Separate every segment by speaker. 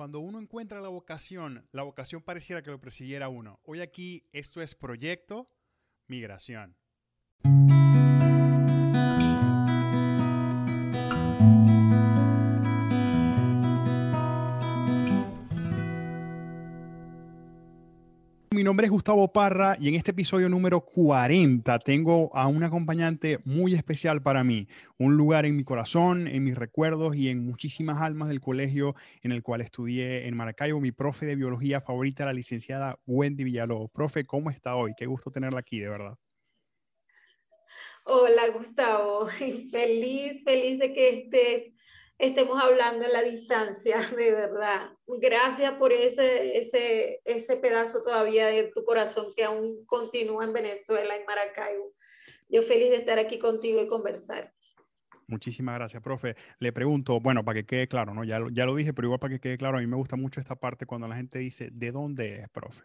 Speaker 1: Cuando uno encuentra la vocación, la vocación pareciera que lo persiguiera uno. Hoy aquí esto es Proyecto Migración. Mi nombre es Gustavo Parra y en este episodio número 40 tengo a un acompañante muy especial para mí, un lugar en mi corazón, en mis recuerdos y en muchísimas almas del colegio en el cual estudié en Maracaibo, mi profe de biología favorita, la licenciada Wendy Villalobos. Profe, ¿cómo está hoy? Qué gusto tenerla aquí, de verdad.
Speaker 2: Hola Gustavo, feliz, feliz de que estés estemos hablando en la distancia, de verdad. Gracias por ese, ese, ese pedazo todavía de tu corazón que aún continúa en Venezuela, en Maracaibo. Yo feliz de estar aquí contigo y conversar.
Speaker 1: Muchísimas gracias, profe. Le pregunto, bueno, para que quede claro, ¿no? Ya, ya lo dije, pero igual para que quede claro, a mí me gusta mucho esta parte cuando la gente dice, ¿de dónde es, profe?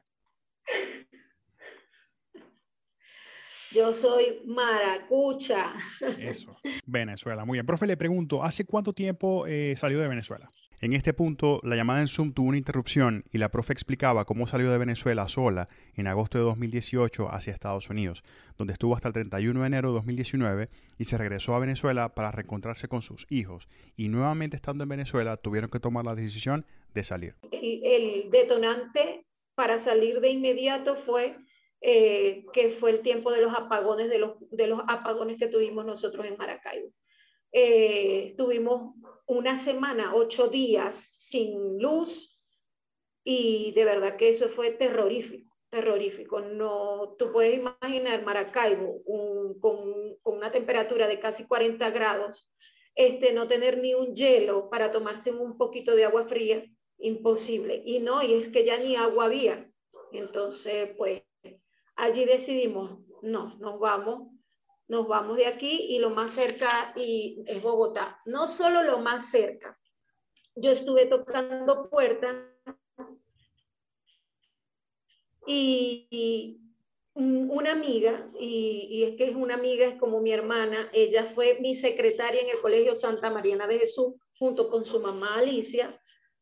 Speaker 2: Yo soy maracucha.
Speaker 1: Eso, Venezuela. Muy bien. Profe, le pregunto, ¿hace cuánto tiempo eh, salió de Venezuela? En este punto, la llamada en Zoom tuvo una interrupción y la profe explicaba cómo salió de Venezuela sola en agosto de 2018 hacia Estados Unidos, donde estuvo hasta el 31 de enero de 2019 y se regresó a Venezuela para reencontrarse con sus hijos. Y nuevamente estando en Venezuela, tuvieron que tomar la decisión de salir.
Speaker 2: El, el detonante para salir de inmediato fue eh, que fue el tiempo de los apagones, de los, de los apagones que tuvimos nosotros en Maracaibo. Eh, tuvimos una semana, ocho días sin luz y de verdad que eso fue terrorífico, terrorífico. No, tú puedes imaginar Maracaibo con, con, una temperatura de casi 40 grados, este, no tener ni un hielo para tomarse un poquito de agua fría, imposible. Y no, y es que ya ni agua había. Entonces, pues allí decidimos, no, nos vamos, nos vamos de aquí y lo más cerca y es Bogotá. No solo lo más cerca, yo estuve tocando puertas y, una amiga, y, es que es una amiga, es como mi hermana, ella fue mi secretaria en el Colegio Santa Mariana de Jesús, junto con su mamá Alicia,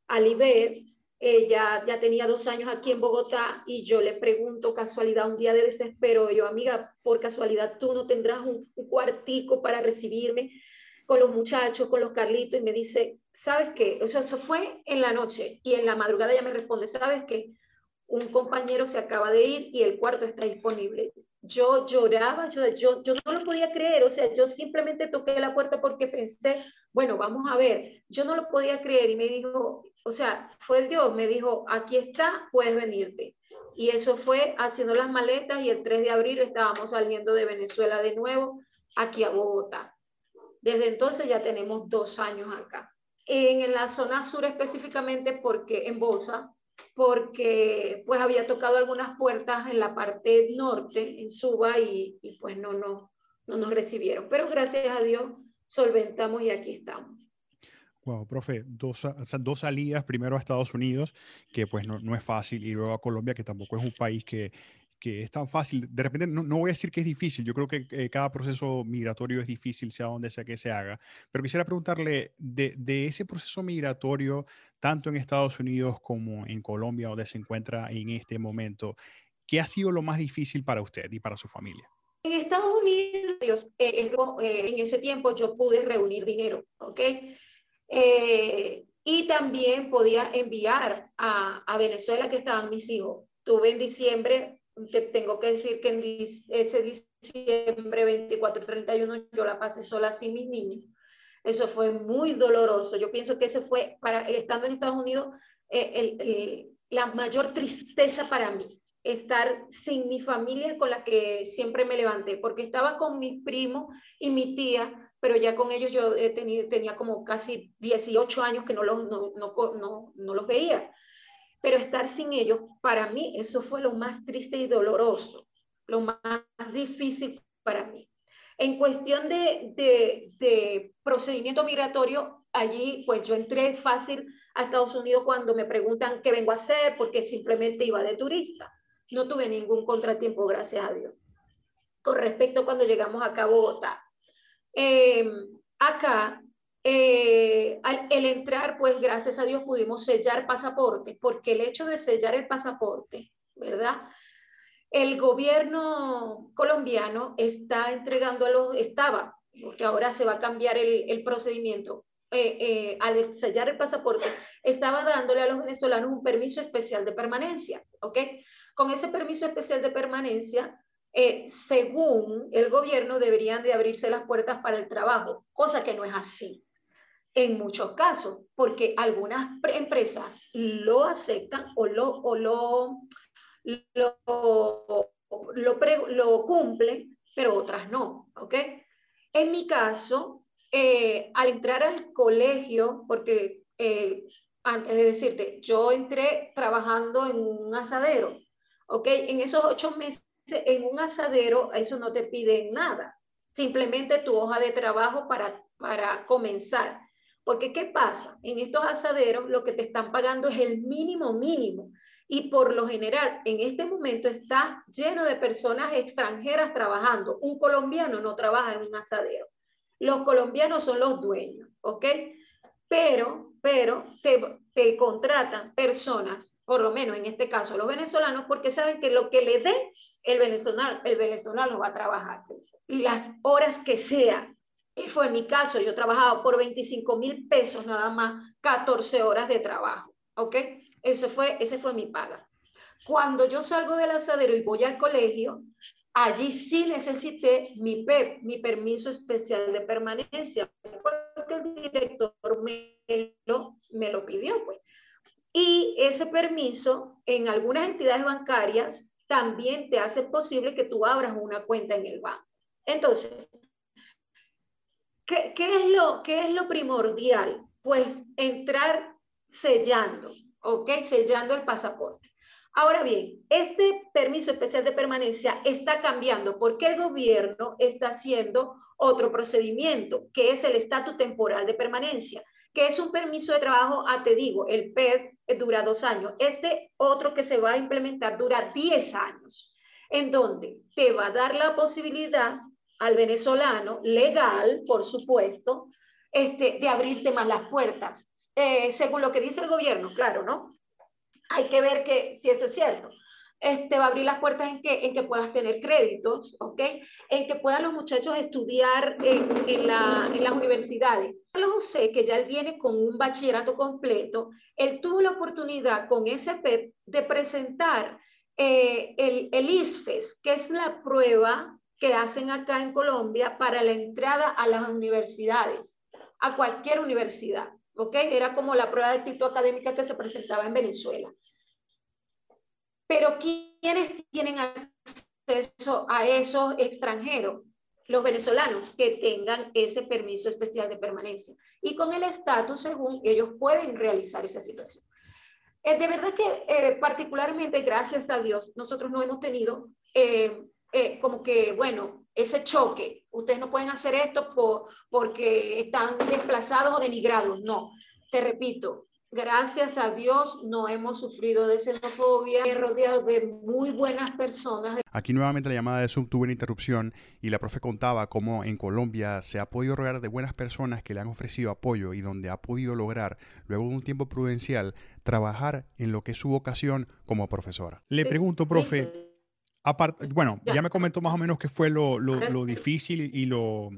Speaker 2: Aliber, ella ya tenía dos años aquí en Bogotá y yo le pregunto casualidad, un día de desespero, yo, amiga, por casualidad tú no tendrás un, cuartico para recibirme con los muchachos, con los Carlitos, y me dice, ¿sabes qué? O sea, eso fue en la noche y en la madrugada ella me responde, ¿sabes qué? Un compañero se acaba de ir y el cuarto está disponible. Yo lloraba, yo, yo, yo no lo podía creer, o sea, yo simplemente toqué la puerta porque pensé, bueno, vamos a ver, yo no lo podía creer y me dijo, o sea, fue Dios, me dijo, aquí está, puedes venirte. Y eso fue haciendo las maletas y el 3 de abril estábamos saliendo de Venezuela de nuevo aquí a Bogotá. Desde entonces ya tenemos dos años acá. En la zona sur específicamente porque en Bosa, porque pues había tocado algunas puertas en la parte norte, en Suba, y, y pues no, no, no nos recibieron. Pero gracias a Dios solventamos y aquí estamos.
Speaker 1: Wow, profe, dos, dos salidas, primero a Estados Unidos, que pues no, no, es fácil, y luego a Colombia, que tampoco es un país que, que es tan fácil. De repente, no, no, voy a decir que es difícil, yo creo que eh, cada proceso migratorio es difícil, sea donde sea que se haga, pero quisiera preguntarle de, de, ese proceso migratorio, tanto en Estados Unidos como en Colombia, donde se encuentra en este momento, ¿qué ha sido lo más difícil para usted y para su familia?
Speaker 2: En Estados Unidos, eh, eh, en ese tiempo yo pude reunir dinero, ¿ok? Eh, y también podía enviar a, a, Venezuela que estaban mis hijos. Tuve en diciembre, te tengo que decir que en ese diciembre 24 31 yo la pasé sola sin mis niños. Eso fue muy doloroso. Yo pienso que ese fue, para estando en Estados Unidos, eh, el, el, la mayor tristeza para mí, estar sin mi familia con la que siempre me levanté, porque estaba con mis primos y mi tía, pero ya con ellos yo he tenido, tenía como casi 18 años que no los, no, no, no, los veía. Pero estar sin ellos, para mí, eso fue lo más triste y doloroso, lo más difícil para mí. En cuestión de, de, de, procedimiento migratorio, allí pues yo entré fácil a Estados Unidos cuando me preguntan qué vengo a hacer, porque simplemente iba de turista. No tuve ningún contratiempo, gracias a Dios. Con respecto a cuando llegamos acá a Bogotá, eh, acá Eh, el entrar, pues gracias a Dios pudimos sellar pasaporte, porque el hecho de sellar el pasaporte, ¿verdad? El gobierno colombiano está entregando estaba, porque ahora se va a cambiar el, el procedimiento, eh, eh, al sellar el pasaporte, estaba dándole a los venezolanos un permiso especial de permanencia, ¿ok? Con ese permiso especial de permanencia, eh, según el gobierno, deberían de abrirse las puertas para el trabajo, cosa que no es así en muchos casos, porque algunas empresas lo aceptan o lo, o lo, lo, lo, cumplen, pero otras no, ¿ok? En mi caso, eh, al entrar al colegio, porque eh, antes de decirte, yo entré trabajando en un asadero, ¿ok? En esos ocho meses en un asadero, eso no te piden nada, simplemente tu hoja de trabajo para, para comenzar. Porque ¿qué pasa? En estos asaderos lo que te están pagando es el mínimo mínimo. Y por lo general, en este momento está lleno de personas extranjeras trabajando. Un colombiano no trabaja en un asadero. Los colombianos son los dueños, ¿ok? Pero, pero te, te contratan personas, por lo menos en este caso los venezolanos, porque saben que lo que le dé el venezolano, el venezolano va a trabajar. Las horas que sea, y fue mi caso, yo trabajaba por 25 mil pesos nada más, 14 horas de trabajo, ¿ok? Ese fue, ese fue mi paga. Cuando yo salgo del asadero y voy al colegio, allí sí necesité mi PEP, mi permiso especial de permanencia, porque el director me lo, me lo pidió, pues. Y ese permiso en algunas entidades bancarias también te hace posible que tú abras una cuenta en el banco. Entonces, ¿Qué, es lo, ¿Qué es lo primordial? Pues entrar sellando, ¿ok? Sellando el pasaporte. Ahora bien, este permiso especial de permanencia está cambiando porque el gobierno está haciendo otro procedimiento, que es el estatus temporal de permanencia, que es un permiso de trabajo, ah, te digo, el PED dura dos años. Este otro que se va a implementar dura 10 años, en donde te va a dar la posibilidad al venezolano, legal, por supuesto, este, de abrirte más las puertas, eh, según lo que dice el gobierno, claro, ¿no? Hay que ver que si eso es cierto. Este, va a abrir las puertas en que, en que puedas tener créditos, ¿ok? En que puedan los muchachos estudiar en, en, la, en las universidades. Carlos José, que ya él viene con un bachillerato completo, él tuvo la oportunidad con ese PEP de presentar eh, el, el ISFES, que es la prueba que hacen acá en Colombia para la entrada a las universidades, a cualquier universidad, ¿ok? Era como la prueba de título académica que se presentaba en Venezuela. Pero ¿quiénes tienen acceso a esos extranjeros? Los venezolanos que tengan ese permiso especial de permanencia y con el estatus según ellos pueden realizar esa situación. Eh, de verdad que eh, particularmente, gracias a Dios, nosotros no hemos tenido eh, eh, como que, bueno, ese choque, ustedes no pueden hacer esto por, porque están desplazados o denigrados. No, te repito, gracias a Dios no hemos sufrido de xenofobia, rodeados de muy buenas personas.
Speaker 1: Aquí nuevamente la llamada de Zoom tuvo una interrupción y la profe contaba cómo en Colombia se ha podido rodear de buenas personas que le han ofrecido apoyo y donde ha podido lograr, luego de un tiempo prudencial, trabajar en lo que es su vocación como profesora. Le pregunto, profe, bueno, ya. me comentó más o menos qué fue lo, lo, difícil y lo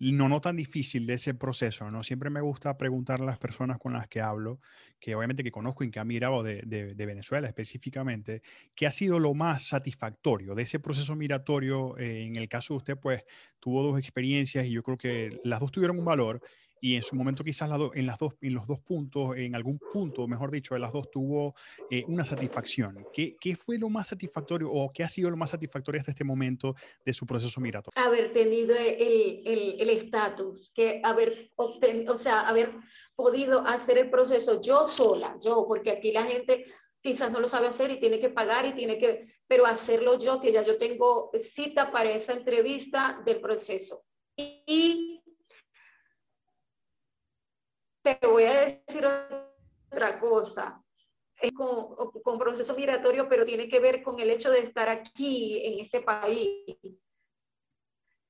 Speaker 1: no, no tan difícil de ese proceso, ¿no? Siempre me gusta preguntar a las personas con las que hablo, que obviamente que conozco y que han mirado de, de, Venezuela específicamente, qué ha sido lo más satisfactorio de ese proceso migratorio. Eh, en el caso de usted, pues tuvo dos experiencias y yo creo que las dos tuvieron un valor y en su momento quizás en, las dos, en los dos puntos, en algún punto, mejor dicho, de las dos tuvo eh, una satisfacción. ¿Qué, ¿Qué, fue lo más satisfactorio o qué ha sido lo más satisfactorio hasta este momento de su proceso migratorio?
Speaker 2: Haber tenido el estatus, el, que haber o sea, haber podido hacer el proceso yo sola, yo, porque aquí la gente quizás no lo sabe hacer y tiene que pagar y tiene que, pero hacerlo yo, que ya yo tengo cita para esa entrevista del proceso. Y te voy a decir otra cosa. Es con, con, proceso migratorio, pero tiene que ver con el hecho de estar aquí, en este país.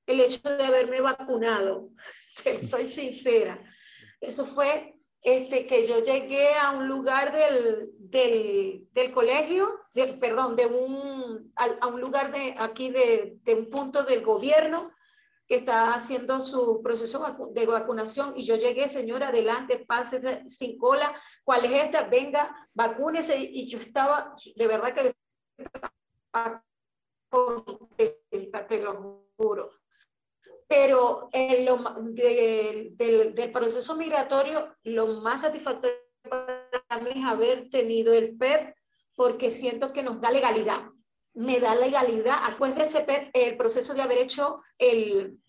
Speaker 2: El hecho de haberme vacunado, soy sincera. Eso fue este, que yo llegué a un lugar del, del, del colegio, de, perdón, de un, a, a, un lugar de aquí de, de un punto del gobierno que está haciendo su proceso de vacunación y yo llegué, señora, adelante, pase sin cola, ¿cuál es esta? Venga, vacúnese y yo estaba, de verdad que te lo juro. Pero en lo, de, de, del proceso migratorio, lo más satisfactorio para mí es haber tenido el PEP porque siento que nos da legalidad me da legalidad, después de ese el proceso de haber hecho el,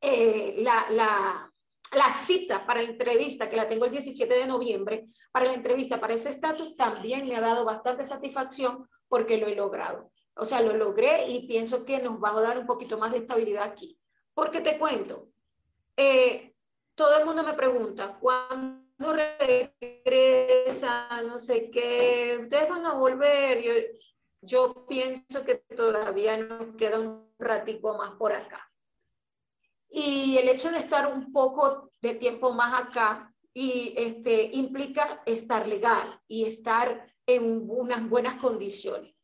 Speaker 2: eh, la, la, la, cita para la entrevista, que la tengo el 17 de noviembre, para la entrevista para ese estatus, también me ha dado bastante satisfacción porque lo he logrado. O sea, lo logré y pienso que nos va a dar un poquito más de estabilidad aquí. Porque te cuento, eh, todo el mundo me pregunta, ¿cuándo regresa? No sé qué, ustedes van a volver. Yo, yo pienso que todavía nos queda un ratico más por acá. Y el hecho de estar un poco de tiempo más acá y este, implica estar legal y estar en unas buenas condiciones.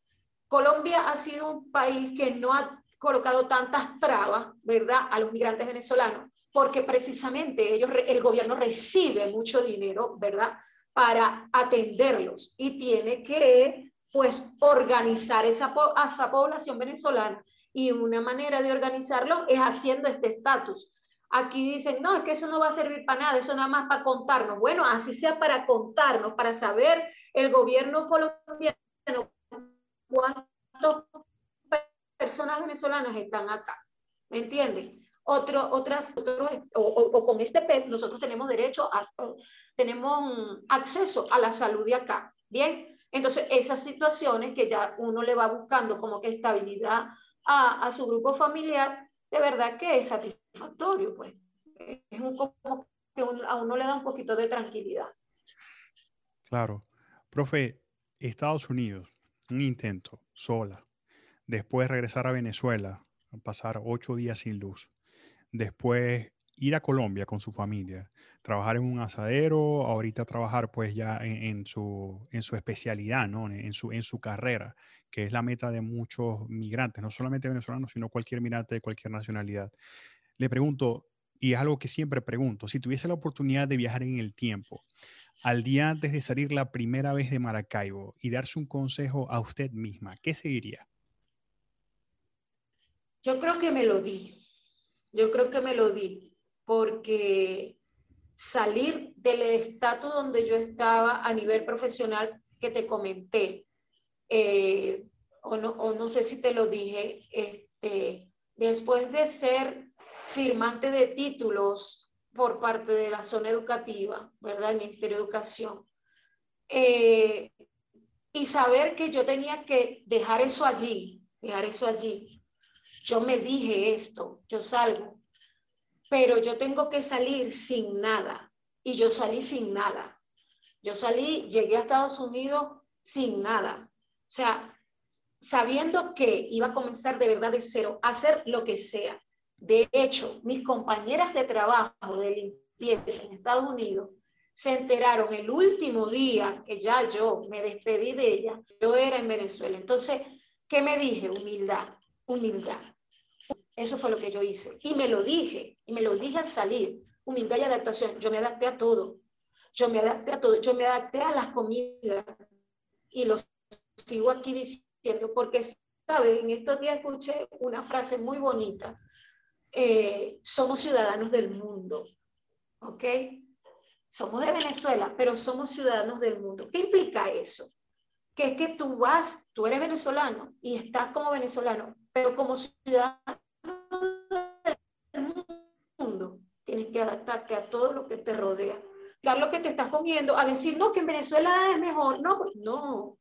Speaker 2: Colombia ha sido un país que no ha colocado tantas trabas, ¿verdad?, a los migrantes venezolanos, porque precisamente ellos, el gobierno recibe mucho dinero, ¿verdad?, para atenderlos y tiene que pues organizar esa, esa población venezolana. Y una manera de organizarlo es haciendo este estatus. Aquí dicen, no, es que eso no va a servir para nada, eso nada más para contarnos. Bueno, así sea para contarnos, para saber el gobierno colombiano cuántas personas venezolanas están acá. ¿Me entienden? Otro, otras, o, o, con este PET nosotros tenemos derecho a, tenemos acceso a la salud de acá. Bien, entonces, esas situaciones que ya uno le va buscando como que estabilidad a, a su grupo familiar, de verdad que es satisfactorio, pues. Es un, como que a uno le da un poquito de tranquilidad.
Speaker 1: Claro. Profe, Estados Unidos, un intento, sola. Después regresar a Venezuela, pasar ocho días sin luz. Después ir a Colombia con su familia, trabajar en un asadero, ahorita trabajar pues ya en, su, en su especialidad, ¿no? En, su, en su carrera, que es la meta de muchos migrantes, no solamente venezolanos, sino cualquier migrante de cualquier nacionalidad. Le pregunto, y es algo que siempre pregunto, si tuviese la oportunidad de viajar en el tiempo, al día antes de salir la primera vez de Maracaibo y darse un consejo a usted misma, ¿qué seguiría?
Speaker 2: Yo creo que me lo di. Yo creo que me lo di porque salir del estatus donde yo estaba a nivel profesional que te comenté, eh, o, no, o, no, sé si te lo dije, este, después de ser firmante de títulos por parte de la zona educativa, ¿verdad? El Ministerio de Educación, eh, y saber que yo tenía que dejar eso allí, dejar eso allí. Yo me dije esto, yo salgo pero yo tengo que salir sin nada. Y yo salí sin nada. Yo salí, llegué a Estados Unidos sin nada. O sea, sabiendo que iba a comenzar de verdad de cero, hacer lo que sea. De hecho, mis compañeras de trabajo de limpieza en Estados Unidos se enteraron el último día que ya yo me despedí de ella, yo era en Venezuela. Entonces, ¿qué me dije? Humildad, humildad. Eso fue lo que yo hice. Y me lo dije, y me lo dije al salir. Humildad y adaptación. Yo me adapté a todo. Yo me adapté a todo. Yo me adapté a las comidas. Y lo sigo aquí diciendo porque, ¿sabes? En estos días escuché una frase muy bonita. Eh, somos ciudadanos del mundo. ¿Ok? Somos de Venezuela, pero somos ciudadanos del mundo. ¿Qué implica eso? Que es que tú vas, tú eres venezolano y estás como venezolano, pero como ciudadano adaptarte a todo lo que te rodea. Dar lo que te estás comiendo, a decir, no, que en Venezuela es mejor. No, pues, no,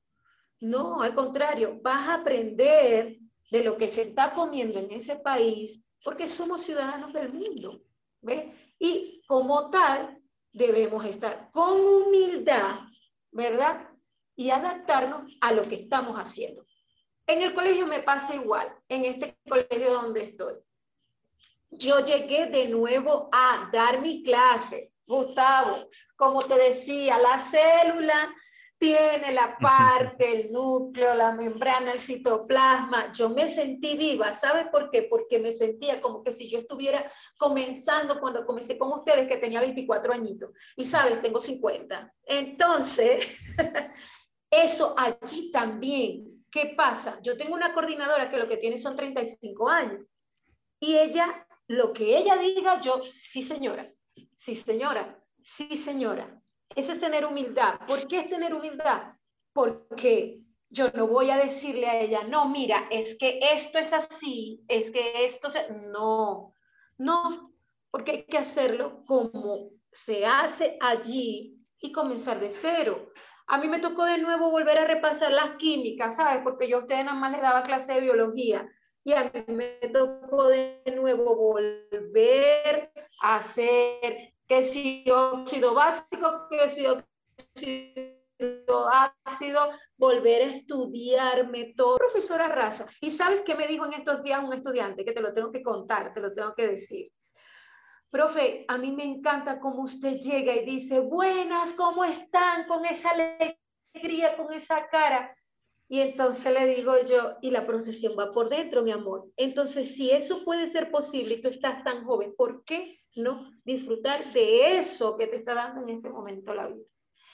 Speaker 2: no, al contrario, vas a aprender de lo que se está comiendo en ese país, porque somos ciudadanos del mundo. ¿ves? Y como tal, debemos estar con humildad, ¿verdad? Y adaptarnos a lo que estamos haciendo. En el colegio me pasa igual, en este colegio donde estoy. Yo llegué de nuevo a dar mi clase, Gustavo, como te decía, la célula tiene la parte, el núcleo, la membrana, el citoplasma. Yo me sentí viva, ¿sabes por qué? Porque me sentía como que si yo estuviera comenzando cuando comencé con ustedes, que tenía 24 añitos. Y sabes, tengo 50. Entonces, eso allí también. ¿Qué pasa? Yo tengo una coordinadora que lo que tiene son 35 años. Y ella, lo que ella diga, yo, sí señora, sí señora, sí señora. Eso es tener humildad. ¿Por qué es tener humildad? Porque yo no voy a decirle a ella, no, mira, es que esto es así, es que esto se... No, no, porque hay que hacerlo como se hace allí y comenzar de cero. A mí me tocó de nuevo volver a repasar las químicas, ¿sabes? Porque yo a ustedes nada más les daba clase de biología y a mí me tocó de nuevo volver a hacer que si óxido básico, que si óxido ácido, volver a estudiarme todo. Profesora Raza, ¿y sabes qué me dijo en estos días un estudiante? Que te lo tengo que contar, te lo tengo que decir. Profe, a mí me encanta cómo usted llega y dice, buenas, ¿cómo están? Con esa alegría, con esa cara. Y entonces le digo yo, y la procesión va por dentro, mi amor. Entonces, si eso puede ser posible y tú estás tan joven, ¿por qué ¿no? Disfrutar de eso que te está dando en este momento la vida.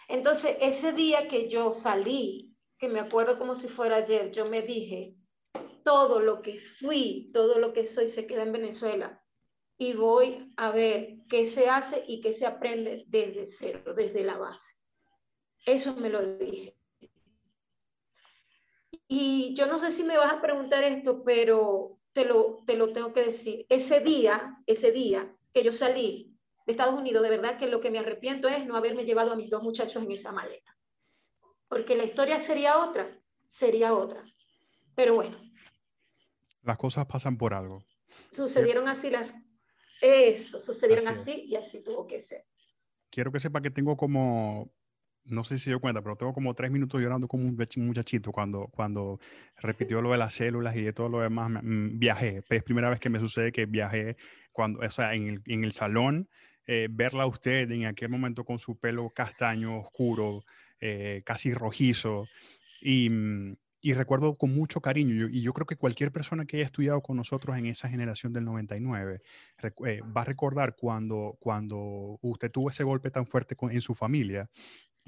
Speaker 2: Entonces, ese día que yo salí, que me acuerdo como si fuera ayer, yo me dije, todo lo que fui, todo lo que soy se queda en Venezuela y voy a ver qué se hace y qué se aprende desde cero, desde la base. Eso me lo dije. Y yo no sé si me vas a preguntar esto, pero te lo, te lo tengo que decir. Ese día, ese día, que yo salí de Estados Unidos, de verdad que lo que me arrepiento es no haberme llevado a mis dos muchachos en esa maleta. Porque la historia sería otra, sería otra. Pero bueno.
Speaker 1: Las cosas pasan por algo.
Speaker 2: Sucedieron así las... Eso, sucedieron así, así y así tuvo que ser.
Speaker 1: Quiero que sepa que tengo como no sé si se dio cuenta, pero tengo como tres minutos llorando como un muchachito cuando, cuando repitió lo de las células y de todo lo demás. Mm, viajé, es primera vez que me sucede que viajé cuando, o sea, en el, en el salón, eh, verla a usted en aquel momento con su pelo castaño, oscuro, eh, casi rojizo. Y, mm, y, recuerdo con mucho cariño, y yo creo que cualquier persona que haya estudiado con nosotros en esa generación del 99 eh, va a recordar cuando, cuando usted tuvo ese golpe tan fuerte con, en su familia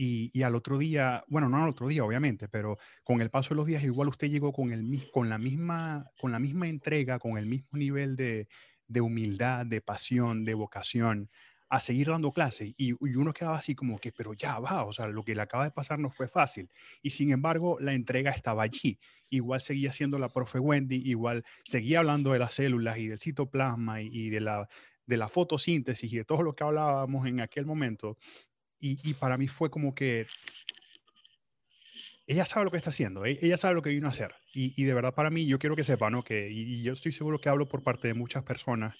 Speaker 1: y, al otro día, bueno, no al otro día, obviamente, pero con el paso de los días, igual usted llegó con, el, con, la, misma, con la misma entrega, con el mismo nivel de, de humildad, de pasión, de vocación, a seguir dando clases. Y, y, uno quedaba así como que, pero ya va, o sea, lo que le acaba de pasar no fue fácil. Y sin embargo, la entrega estaba allí. Igual seguía siendo la profe Wendy, igual seguía hablando de las células y del citoplasma y, y de la de la fotosíntesis y de todo lo que hablábamos en aquel momento, y, para mí fue como que ella sabe lo que está haciendo, e, ella sabe lo que vino a hacer. Y, de verdad para mí, yo quiero que sepa, ¿no? Que, y, yo estoy seguro que hablo por parte de muchas personas.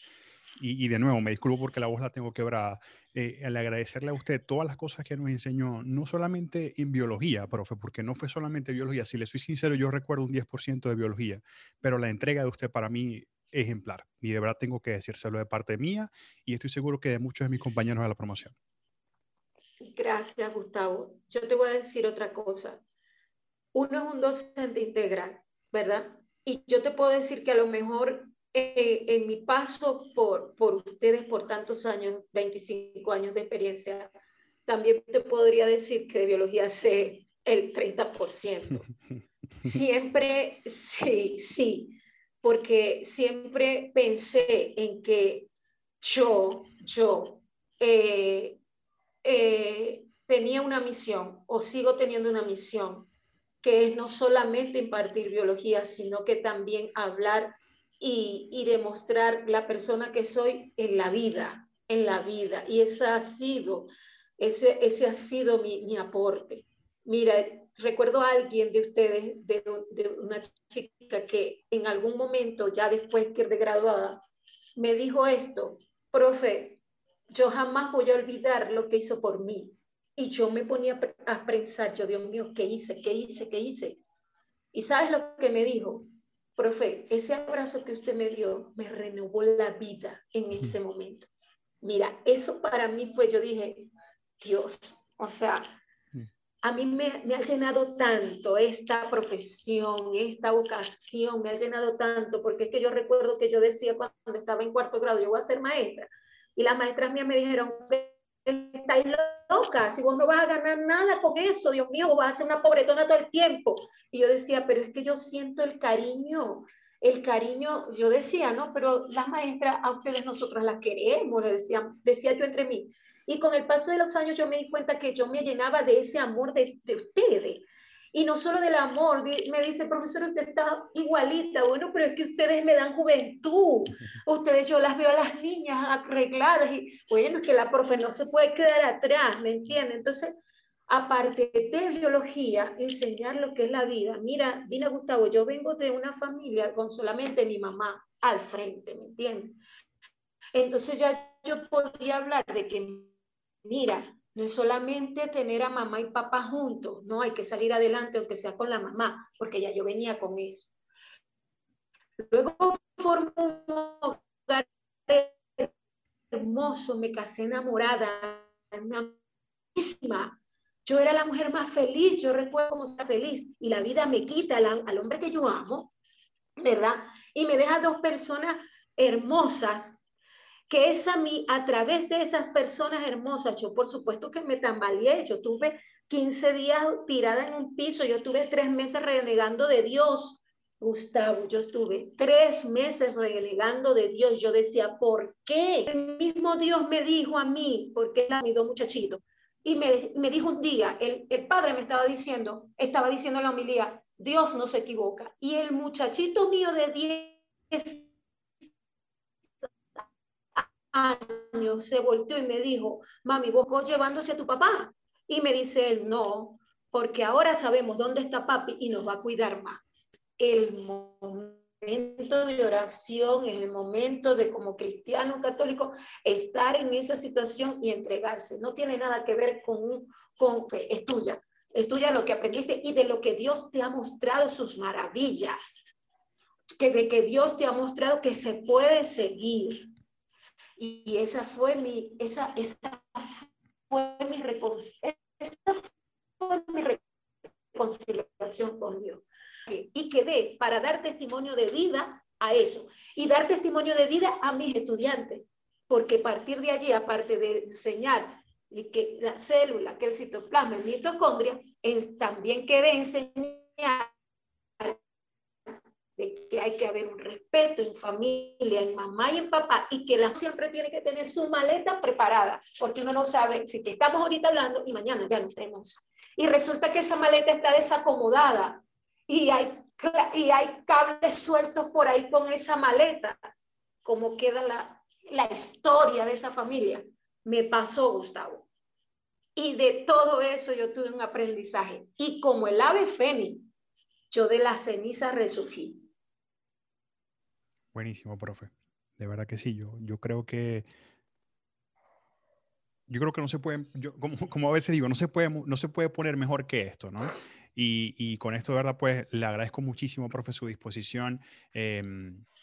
Speaker 1: Y, de nuevo, me disculpo porque la voz la tengo quebrada. Eh, al agradecerle a usted todas las cosas que nos enseñó, no solamente en biología, profe, porque no fue solamente biología. Si le soy sincero, yo recuerdo un 10% de biología, pero la entrega de usted para mí ejemplar. Y de verdad tengo que decírselo de parte mía y estoy seguro que de muchos de mis compañeros de la promoción.
Speaker 2: Gracias, Gustavo. Yo te voy a decir otra cosa. Uno es un docente integral, ¿verdad? Y yo te puedo decir que a lo mejor eh, en mi paso por, por ustedes por tantos años, 25 años de experiencia, también te podría decir que de biología sé el 30%. Siempre, sí, sí, porque siempre pensé en que yo, yo, eh, eh, tenía una misión o sigo teniendo una misión, que es no solamente impartir biología, sino que también hablar y, demostrar la persona que soy en la vida, en la vida. Y ese ha sido, ese, ese ha sido mi, aporte. Mira, recuerdo a alguien de ustedes, de, de, una chica que en algún momento, ya después que de graduada, me dijo esto, profe, yo jamás voy a olvidar lo que hizo por mí. Y yo me ponía a pensar, yo, Dios mío, ¿qué hice? ¿Qué hice? ¿Qué hice? Y sabes lo que me dijo, profe, ese abrazo que usted me dio me renovó la vida en ese momento. Mira, eso para mí fue, yo dije, Dios, o sea, a mí me, me, ha llenado tanto esta profesión, esta vocación, me ha llenado tanto, porque es que yo recuerdo que yo decía cuando estaba en cuarto grado, yo voy a ser maestra, y las maestras mías me dijeron, estáis loca, si vos no vas a ganar nada con eso, Dios mío, vos vas a ser una pobretona todo el tiempo. Y yo decía, pero es que yo siento el cariño, el cariño, yo decía, ¿no? Pero las maestras, a ustedes nosotros las queremos, decía, decía yo entre mí. Y con el paso de los años yo me di cuenta que yo me llenaba de ese amor de, de ustedes. Y no solo del amor, me dice, profesor, usted está igualita. Bueno, pero es que ustedes me dan juventud. Ustedes, yo las veo a las niñas arregladas. Y bueno, es que la profe no se puede quedar atrás, ¿me entiende? Entonces, aparte de biología, enseñar lo que es la vida. Mira, Dina Gustavo, yo vengo de una familia con solamente mi mamá al frente, ¿me entiendes? Entonces ya yo podía hablar de que, mira, no solamente tener a mamá y papá juntos, no, hay que salir adelante aunque sea con la mamá, porque ya yo venía con eso. Luego formó un hogar hermoso, me casé enamorada, misma. Yo era la mujer más feliz, yo recuerdo cómo estaba feliz y la vida me quita al hombre que yo amo, ¿verdad? Y me deja dos personas hermosas que es a mí, a través de esas personas hermosas, yo por supuesto que me tambaleé, yo tuve 15 días tirada en un piso, yo tuve tres meses renegando de Dios, Gustavo, yo estuve tres meses renegando de Dios, yo decía, ¿por qué? El mismo Dios me dijo a mí, porque él mi dos muchachito, y me, me, dijo un día, el, el padre me estaba diciendo, estaba diciendo en la homilía, Dios no se equivoca, y el muchachito mío de 10 años se volteó y me dijo, mami, vos vos llevándose a tu papá. Y me dice él, no, porque ahora sabemos dónde está papi y nos va a cuidar más. El momento de oración, es el momento de como cristiano católico estar en esa situación y entregarse. No tiene nada que ver con, con es tuya, es tuya lo que aprendiste y de lo que Dios te ha mostrado sus maravillas, que de que Dios te ha mostrado que se puede seguir, y esa fue mi, esa, esa fue mi, mi reconciliación con Dios. Y quedé para dar testimonio de vida a eso. Y dar testimonio de vida a mis estudiantes. Porque a partir de allí, aparte de enseñar que la célula, que el citoplasma, el mitocondria, también quedé enseñar de que hay que haber un respeto en familia, en mamá y en papá, y que la siempre tiene que tener su maleta preparada, porque uno no sabe si que estamos ahorita hablando y mañana ya no estemos. Y resulta que esa maleta está desacomodada y hay, y hay cables sueltos por ahí con esa maleta. ¿Cómo queda la, la historia de esa familia? Me pasó, Gustavo. Y de todo eso yo tuve un aprendizaje. Y como el ave fénix, yo de la ceniza resurgí.
Speaker 1: Buenísimo, profe. De verdad que sí. Yo, yo creo que. Yo creo que no se puede, yo, como, como a veces digo, no se, puede, no se puede poner mejor que esto, ¿no? Y, y con esto, de verdad, pues le agradezco muchísimo, profe, su disposición. Eh,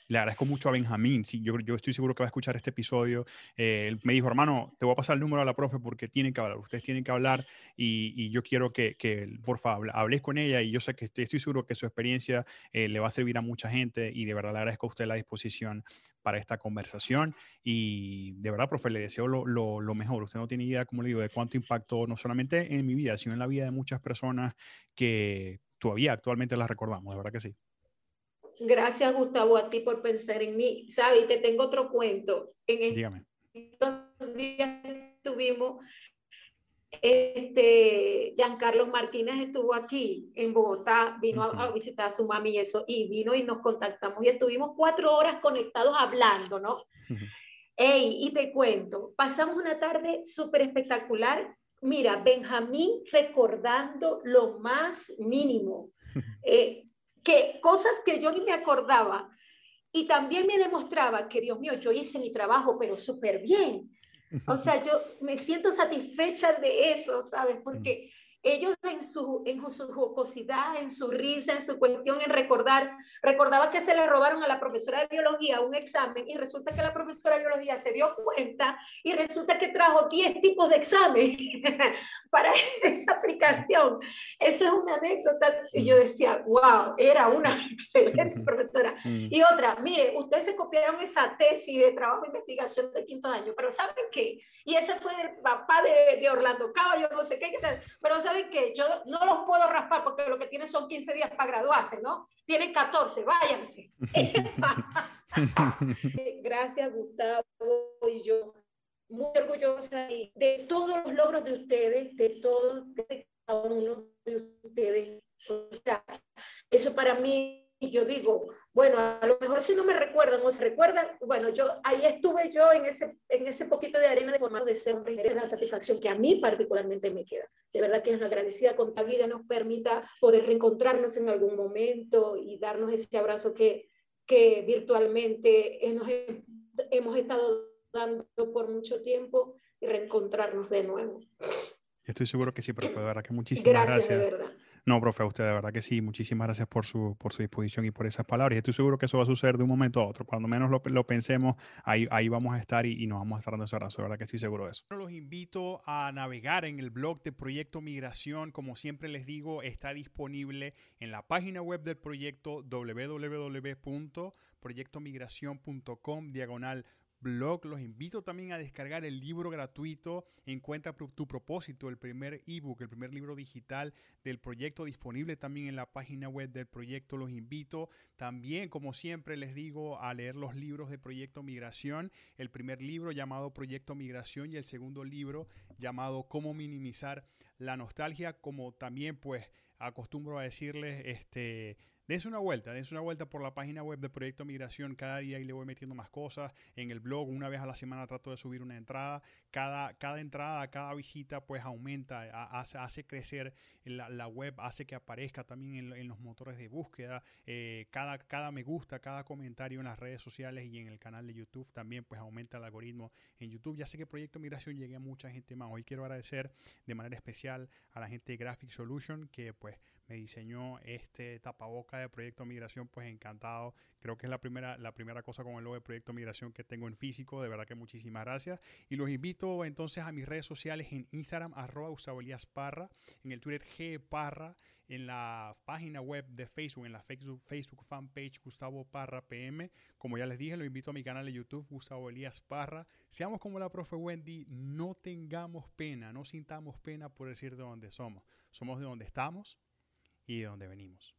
Speaker 1: le agradezco mucho a Benjamín. Sí, yo, yo estoy seguro que va a escuchar este episodio. Eh, él me dijo, hermano, te voy a pasar el número a la profe porque tienen que hablar. Ustedes tienen que hablar y, y yo quiero que, que, por favor, hables con ella. Y yo sé que estoy, estoy seguro que su experiencia eh, le va a servir a mucha gente. Y de verdad le agradezco a usted la disposición para esta conversación. Y de verdad, profe, le deseo lo, lo, lo mejor. Usted no tiene idea, como le digo, de cuánto impacto, no solamente en mi vida, sino en la vida de muchas personas que todavía actualmente las recordamos. De verdad que sí.
Speaker 2: Gracias, Gustavo, a ti por pensar en mí. ¿Sabes? Te tengo otro cuento. En
Speaker 1: Dígame.
Speaker 2: estos días tuvimos, este, Giancarlo Martínez estuvo aquí en Bogotá, vino a, visitar a su mami y eso, y vino y nos contactamos y estuvimos cuatro horas conectados hablando, ¿no? Ey, y te cuento, pasamos una tarde súper espectacular. Mira, Benjamín recordando lo más mínimo. Eh, que cosas que yo ni me acordaba. Y también me demostraba que, Dios mío, yo hice mi trabajo, pero súper bien. O sea, yo me siento satisfecha de eso, ¿sabes? Porque ellos en su, en su jocosidad, en su risa, en su cuestión, en recordar, recordaba que se le robaron a la profesora de biología un examen y resulta que la profesora de biología se dio cuenta y resulta que trajo 10 tipos de examen para esa aplicación. Eso es una anécdota y yo decía, wow, era una excelente profesora. Y otra, mire, ustedes se copiaron esa tesis de trabajo de investigación de quinto año, pero ¿saben qué? Y ese fue del papá de, de Orlando Caballo, no sé qué, pero ¿saben qué? Yo no los puedo raspar porque lo que tienen son 15 días para graduarse, ¿no? Tienen 14, váyanse. Gracias, Gustavo y yo. Muy orgullosa de todos los logros de ustedes, de todos, de cada uno de ustedes. O sea, eso para mí yo digo, bueno, a lo mejor si no me recuerdan o se recuerdan, bueno, yo ahí estuve yo en ese, en ese poquito de arena de formato de ser hombre, es la satisfacción que a mí particularmente me queda. De verdad que es agradecida con la vida nos permita poder reencontrarnos en algún momento y darnos ese abrazo que, que virtualmente nos hemos estado dando por mucho tiempo y reencontrarnos de nuevo.
Speaker 1: Estoy seguro que sí, profe, de verdad que muchísimas gracias.
Speaker 2: Gracias, de verdad.
Speaker 1: No, profe, usted de verdad que sí. Muchísimas gracias por su, por su disposición y por esas palabras. Y estoy seguro que eso va a suceder de un momento a otro. Cuando menos lo, lo pensemos, ahí, ahí vamos a estar y, nos vamos a estar dando ese abrazo. De verdad que estoy seguro de eso. Los invito a navegar en el blog de Proyecto Migración. Como siempre les digo, está disponible en la página web del proyecto www.proyectomigración.com diagonal blog. Los invito también a descargar el libro gratuito Encuentra tu propósito, el primer ebook, el primer libro digital del proyecto disponible también en la página web del proyecto. Los invito también, como siempre les digo, a leer los libros de Proyecto Migración. El primer libro llamado Proyecto Migración y el segundo libro llamado Cómo minimizar la nostalgia, como también pues acostumbro a decirles, este Dense una vuelta, dense una vuelta por la página web de Proyecto Migración. Cada día ahí le voy metiendo más cosas. En el blog, una vez a la semana trato de subir una entrada. Cada, cada entrada, cada visita, pues aumenta, hace, hace crecer la, la, web, hace que aparezca también en, los motores de búsqueda. Eh, cada, cada me gusta, cada comentario en las redes sociales y en el canal de YouTube también, pues aumenta el algoritmo en YouTube. Ya sé que Proyecto Migración llegue a mucha gente más. Hoy quiero agradecer de manera especial a la gente de Graphic Solution que, pues, me diseñó este tapaboca de Proyecto Migración, pues encantado. Creo que es la primera, la primera cosa con el logo de Proyecto Migración que tengo en físico. De verdad que muchísimas gracias. Y los invito entonces a mis redes sociales en Instagram, arroba Parra, en el Twitter G Parra, en la página web de Facebook, en la Facebook, Facebook fanpage Gustavo Parra PM. Como ya les dije, lo invito a mi canal de YouTube, Gustavo Elías Parra. Seamos como la profe Wendy, no tengamos pena, no sintamos pena por decir de dónde somos. Somos de donde estamos y de dónde venimos.